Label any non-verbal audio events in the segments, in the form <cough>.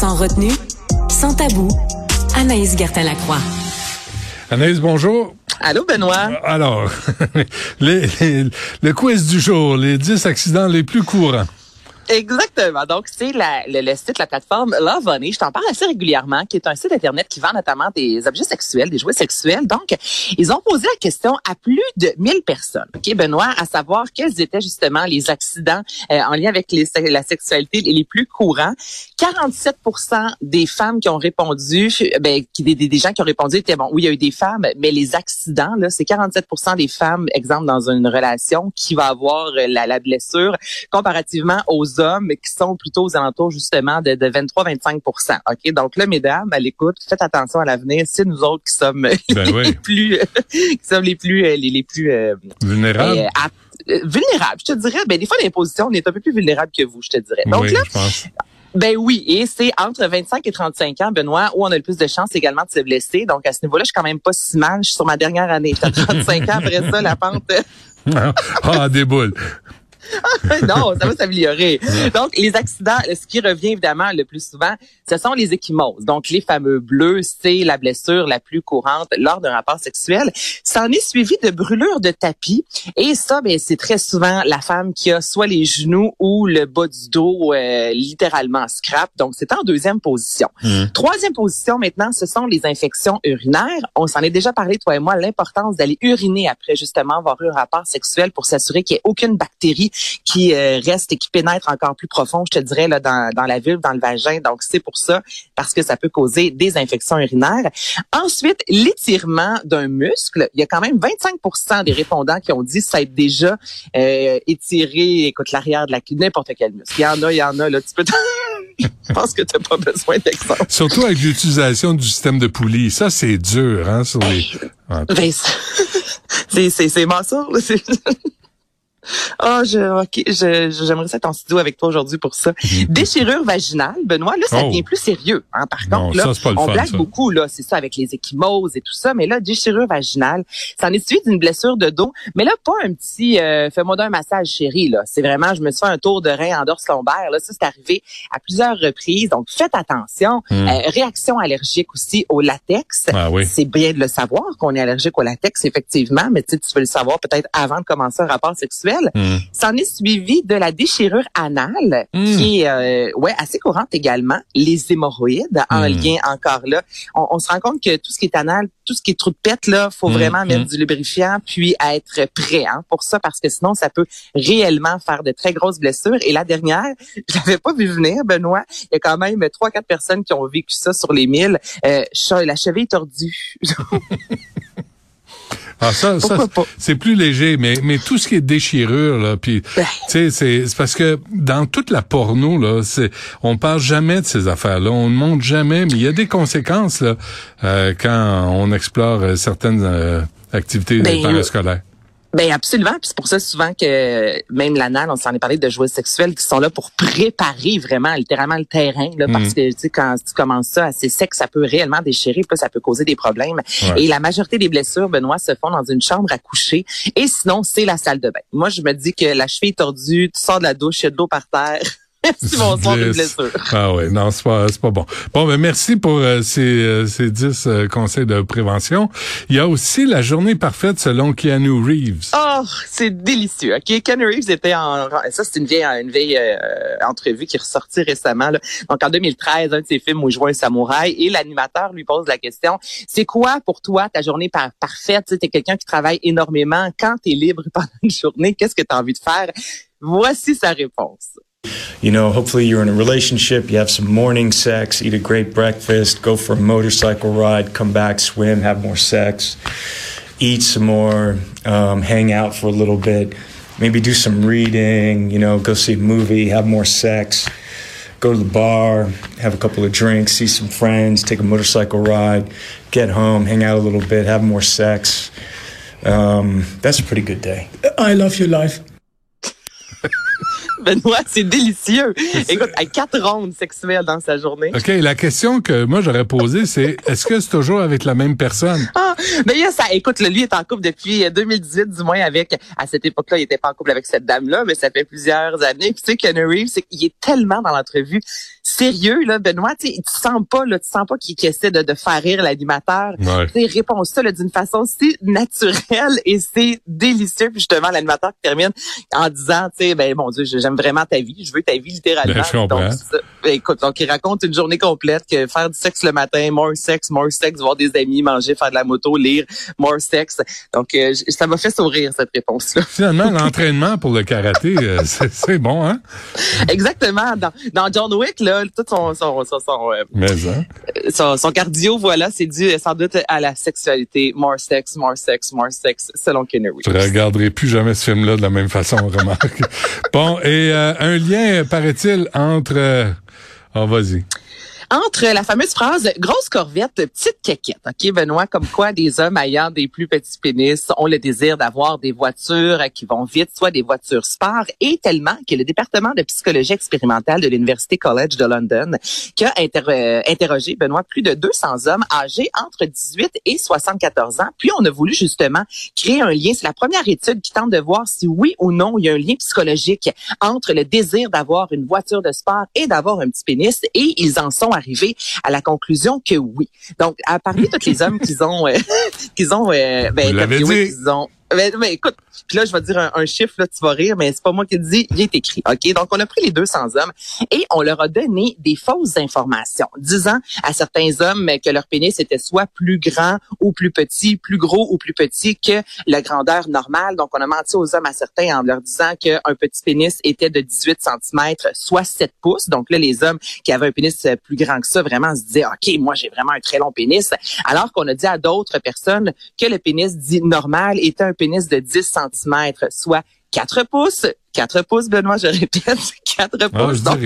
Sans retenue, sans tabou, Anaïs Gertin-Lacroix. Anaïs, bonjour. Allô, Benoît? Alors, <laughs> les- les- le quiz du jour, les 10 accidents les plus courants. Exactement. Donc, c'est le, le site, la plateforme Love Honey. Je t'en parle assez régulièrement, qui est un site Internet qui vend notamment des objets sexuels, des jouets sexuels. Donc, ils ont posé la question à plus de 1000 personnes. OK, Benoît, à savoir quels étaient justement les accidents euh, en lien avec les, la sexualité les plus courants. 47% des femmes qui ont répondu, ben, des- des gens qui ont répondu étaient bon, oui, il y a eu des femmes, mais les accidents, là, c'est 47% des femmes, exemple, dans une relation, qui va avoir euh, la, la blessure comparativement aux hommes qui sont plutôt aux alentours justement de, de 23-25 OK? Donc là, mesdames, à l'écoute, faites attention à l'avenir. C'est nous autres qui sommes Ben les oui, plus <laughs> qui sommes les plus euh, les, les plus euh, vulnérable. euh, ap- euh, vulnérables. Je te dirais, ben des fois dans les positions, on est un peu plus vulnérable que vous, je te dirais. Donc oui, là, je pense. ben oui, et c'est entre 25 et 35 ans, Benoît, où on a le plus de chances également de se blesser. Donc à ce niveau-là, je suis quand même pas si mal. Je suis sur ma dernière année. J'étais à 35 ans après ça, la pente. <laughs> ah, des boules. <laughs> non, ça va s'améliorer. Donc, les accidents, ce qui revient évidemment le plus souvent, ce sont les échymoses. Donc, les fameux bleus, c'est la blessure la plus courante lors d'un rapport sexuel. Ça en est suivi de brûlures de tapis. Et ça, ben, c'est très souvent la femme qui a soit les genoux ou le bas du dos euh, littéralement scrap. Donc, c'est en deuxième position. Mhm. Troisième position maintenant, ce sont les infections urinaires. On s'en est déjà parlé, toi et moi, l'importance d'aller uriner après justement avoir eu un rapport sexuel pour s'assurer qu'il n'y ait aucune bactérie qui euh, reste et qui pénètre encore plus profond, je te dirais, là, dans, dans la vulve, dans le vagin. Donc, c'est pour ça, parce que ça peut causer des infections urinaires. Ensuite, l'étirement d'un muscle. Il y a quand même 25% des répondants qui ont dit ça être déjà euh, étiré, écoute, l'arrière de la n'importe quel muscle. Il y en a, il y en a, là, tu peux... <laughs> Je pense que tu n'as pas besoin d'exemple. Surtout avec l'utilisation du système de poulie. Ça, c'est dur, hein, sur les... <laughs> C'est c'est c'est <laughs> Ah, je, ok, j'aimerais ça être en studio avec toi aujourd'hui pour ça. <laughs> Déchirure vaginale, Benoît, là, ça Oh. devient plus sérieux. Hein, par Non, contre, là, ça, c'est pas le on fun, blague ça. beaucoup, là, c'est ça, avec les échymoses et tout ça. Mais là, déchirure vaginale, ça en est suivi d'une blessure de dos. Mais là, pas un petit, euh, fais-moi d'un massage chéri, là. C'est vraiment, je me suis fait un tour de rein en dorse lombaire. Là, ça, c'est arrivé à plusieurs reprises. Donc, faites attention. Hmm. Euh, réaction allergique aussi au latex. Ah oui. C'est bien de le savoir qu'on est allergique au latex, effectivement, mais tu sais, tu veux le savoir peut-être avant de commencer un rapport sexuel. S'en est suivi de la déchirure anale, Mm. qui est euh, ouais assez courante également. Les hémorroïdes, en Mm. lien encore là. On, on se rend compte que tout ce qui est anal, tout ce qui est trou de pète, là, faut Mm, vraiment mettre mm. du lubrifiant puis être prêt hein, pour ça, parce que sinon, ça peut réellement faire de très grosses blessures. Et la dernière, <laughs> je l'avais pas vu venir, Benoît. Il y a quand même trois, quatre personnes qui ont vécu ça sur les mille. Euh, la cheville tordue. <laughs> Ah, ça, ça, c'est plus léger, mais, mais tout ce qui est déchirure, là, puis, Ben. tu sais, c'est, parce que dans toute la porno, là, c'est, on parle jamais de ces affaires-là, on ne montre jamais, mais il y a des conséquences, là, euh, quand on explore euh, certaines euh, activités Ben, parascolaires. Ben absolument, puis c'est pour ça souvent que même l'anal, on s'en est parlé de jouets sexuels qui sont là pour préparer vraiment littéralement le terrain, là, parce Mm. que tu sais quand tu commences ça assez sec, ça peut réellement déchirer, puis ça peut causer des problèmes. Ouais. Et la majorité des blessures, Benoît, se font dans une chambre à coucher, et sinon c'est la salle de bain. Moi, je me dis que la cheville tordue, tu sors de la douche, il y a de l'eau par terre. <laughs> Merci, bonsoir, une blessure. Ah ouais, non, c'est pas, c'est pas bon. Bon, ben merci pour euh, ces, euh, ces 10 euh, conseils de prévention. Il y a aussi la journée parfaite selon Keanu Reeves. Oh, c'est délicieux. OK, Keanu Reeves était en... Ça, c'est une vieille, une vieille entrevue qui est ressortie récemment. Là. Donc, en 2013, un de ses films où il joue un samouraï et l'animateur lui pose la question, c'est quoi pour toi ta journée parfaite? Tu es quelqu'un qui travaille énormément. Quand tu es libre pendant une journée, qu'est-ce que tu as envie de faire? Voici sa réponse. You know, hopefully you're in a relationship, you have some morning sex, eat a great breakfast, go for a motorcycle ride, come back, swim, have more sex, eat some more, um, hang out for a little bit, maybe do some reading, you know, go see a movie, have more sex, go to the bar, have a couple of drinks, see some friends, take a motorcycle ride, get home, hang out a little bit, have more sex. Um, that's a pretty good day. I love your life. <laughs> Benoît, c'est délicieux. <laughs> Écoute, à quatre rondes sexuelles dans sa journée. OK, la question que moi j'aurais posée, c'est est-ce que c'est toujours avec la même personne? Ah, ben ça, écoute, lui est en couple depuis 2018, euh, du moins avec, à cette époque-là, il était pas en couple avec cette dame-là, mais ça fait plusieurs années. Puis tu sais, Keanu Reeves, il est tellement dans l'entrevue sérieux, là, Benoît, tu sens pas, là, tu sens pas qu'il essaie de, de, faire rire l'animateur. Ouais. Il répond ça d'une façon si naturelle et c'est délicieux. Puis justement, l'animateur termine en disant, tu sais, ben mon Dieu, j'aime vraiment ta vie, je veux ta vie littéralement. Ben, donc, ben, écoute, donc il raconte une journée complète que faire du sexe le matin, more sex, more sex, voir des amis, manger, faire de la moto, lire, more sex. Donc euh, ça m'a fait sourire cette réponse-là. Finalement, l'entraînement pour le karaté, euh, <laughs> c'est bon, hein? Exactement. Dans, dans John Wick, là, tout son son son son, euh, hein? son, son, cardio, voilà, c'est dû sans doute à la sexualité. More sex, more sex, more sex, selon Kenny Reeves. Je regarderai plus jamais ce film-là de la même façon, remarque. <laughs> bon, et euh, un lien, paraît-il, entre... oh, vas-y entre la fameuse phrase grosse corvette, petite caquette. OK, Benoît, comme quoi des hommes ayant des plus petits pénis ont le désir d'avoir des voitures qui vont vite, soit des voitures sport, et tellement que le département de psychologie expérimentale de l'Université College de London, qui a euh, interrogé, Benoît, plus de 200 hommes âgés entre 18 et 74 ans, puis on a voulu justement créer un lien. C'est la première étude qui tente de voir si oui ou non il y a un lien psychologique entre le désir d'avoir une voiture de sport et d'avoir un petit pénis, et ils en sont arrivé à la conclusion que oui. Donc, à parmi tous les <laughs> hommes qu'ils ont, euh, <laughs> qu'ils ont, euh, ben, qu'ils ont mais, mais, écoute, puis là, je vais dire un, chiffre, là, tu vas rire, mais c'est pas moi qui le dis, il est écrit. OK? Donc, on a pris les 200 hommes et on leur a donné des fausses informations, disant à certains hommes que leur pénis était soit plus grand ou plus petit, plus gros ou plus petit que la grandeur normale. Donc, on a menti aux hommes à certains en leur disant qu'un petit pénis était de 18 cm, soit 7 pouces. Donc là, les hommes qui avaient un pénis plus grand que ça, vraiment se disaient, OK, moi, j'ai vraiment un très long pénis. Alors qu'on a dit à d'autres personnes que le pénis dit normal était un pénis de 10 cm, soit 4 pouces. 4 pouces, Benoît, je répète, 4 ah, pouces. donc,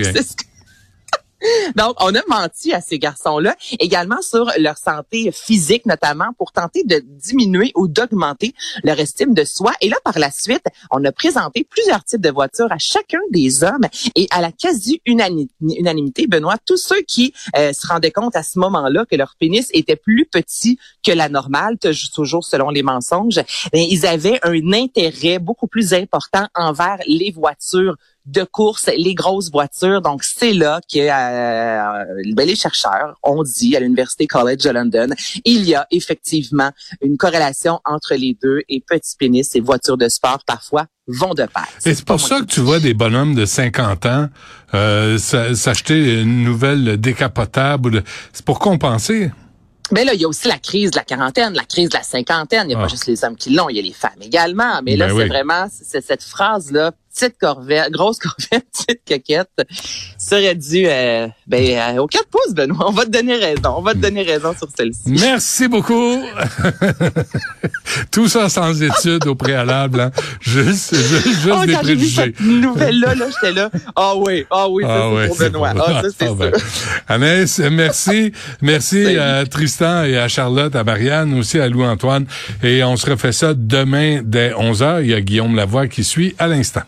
<laughs> donc, on a menti à ces garçons-là, également sur leur santé physique, notamment pour tenter de diminuer ou d'augmenter leur estime de soi. Et là, par la suite, on a présenté plusieurs types de voitures à chacun des hommes et à la quasi-unanimité, Benoît, tous ceux qui euh, se rendaient compte à ce moment-là que leur pénis était plus petit que la normale, toujours selon les mensonges, ben, ils avaient un intérêt beaucoup plus important envers les voitures de course, les grosses voitures. Donc, c'est là que euh, ben, les chercheurs ont dit à l'Université College de London, il y a effectivement une corrélation entre les deux et petits pénis et voitures de sport parfois vont de pair. Et c'est pour ça que tu vois des bonhommes de 50 ans euh, s'acheter une nouvelle décapotable. C'est pour compenser. Mais là, il y a aussi la crise de la quarantaine, la crise de la cinquantaine. Il n'y a pas ah. juste les hommes qui l'ont, il y a les femmes également. Mais là, ben c'est vraiment c'est cette phrase-là petite corvette, grosse <laughs> corvette, petite coquette, serait dû euh, ben, euh, aux quatre pouces, Benoît. On va te donner raison. On va te donner raison sur celle-ci. Merci beaucoup. Tout ça sans études au préalable. Hein. Juste, juste, juste oh, des préjugés. cette nouvelle-là, là, j'étais là. Ah oh, oui, ah oui, ah, c'est pour Benoît. Ah, ça, c'est ah, ben. Merci. Merci à Tristan et à Charlotte, à Marianne, aussi à Louis-Antoine. Et on se refait ça demain dès 11h. Il y a Guillaume Lavoie qui suit à l'instant.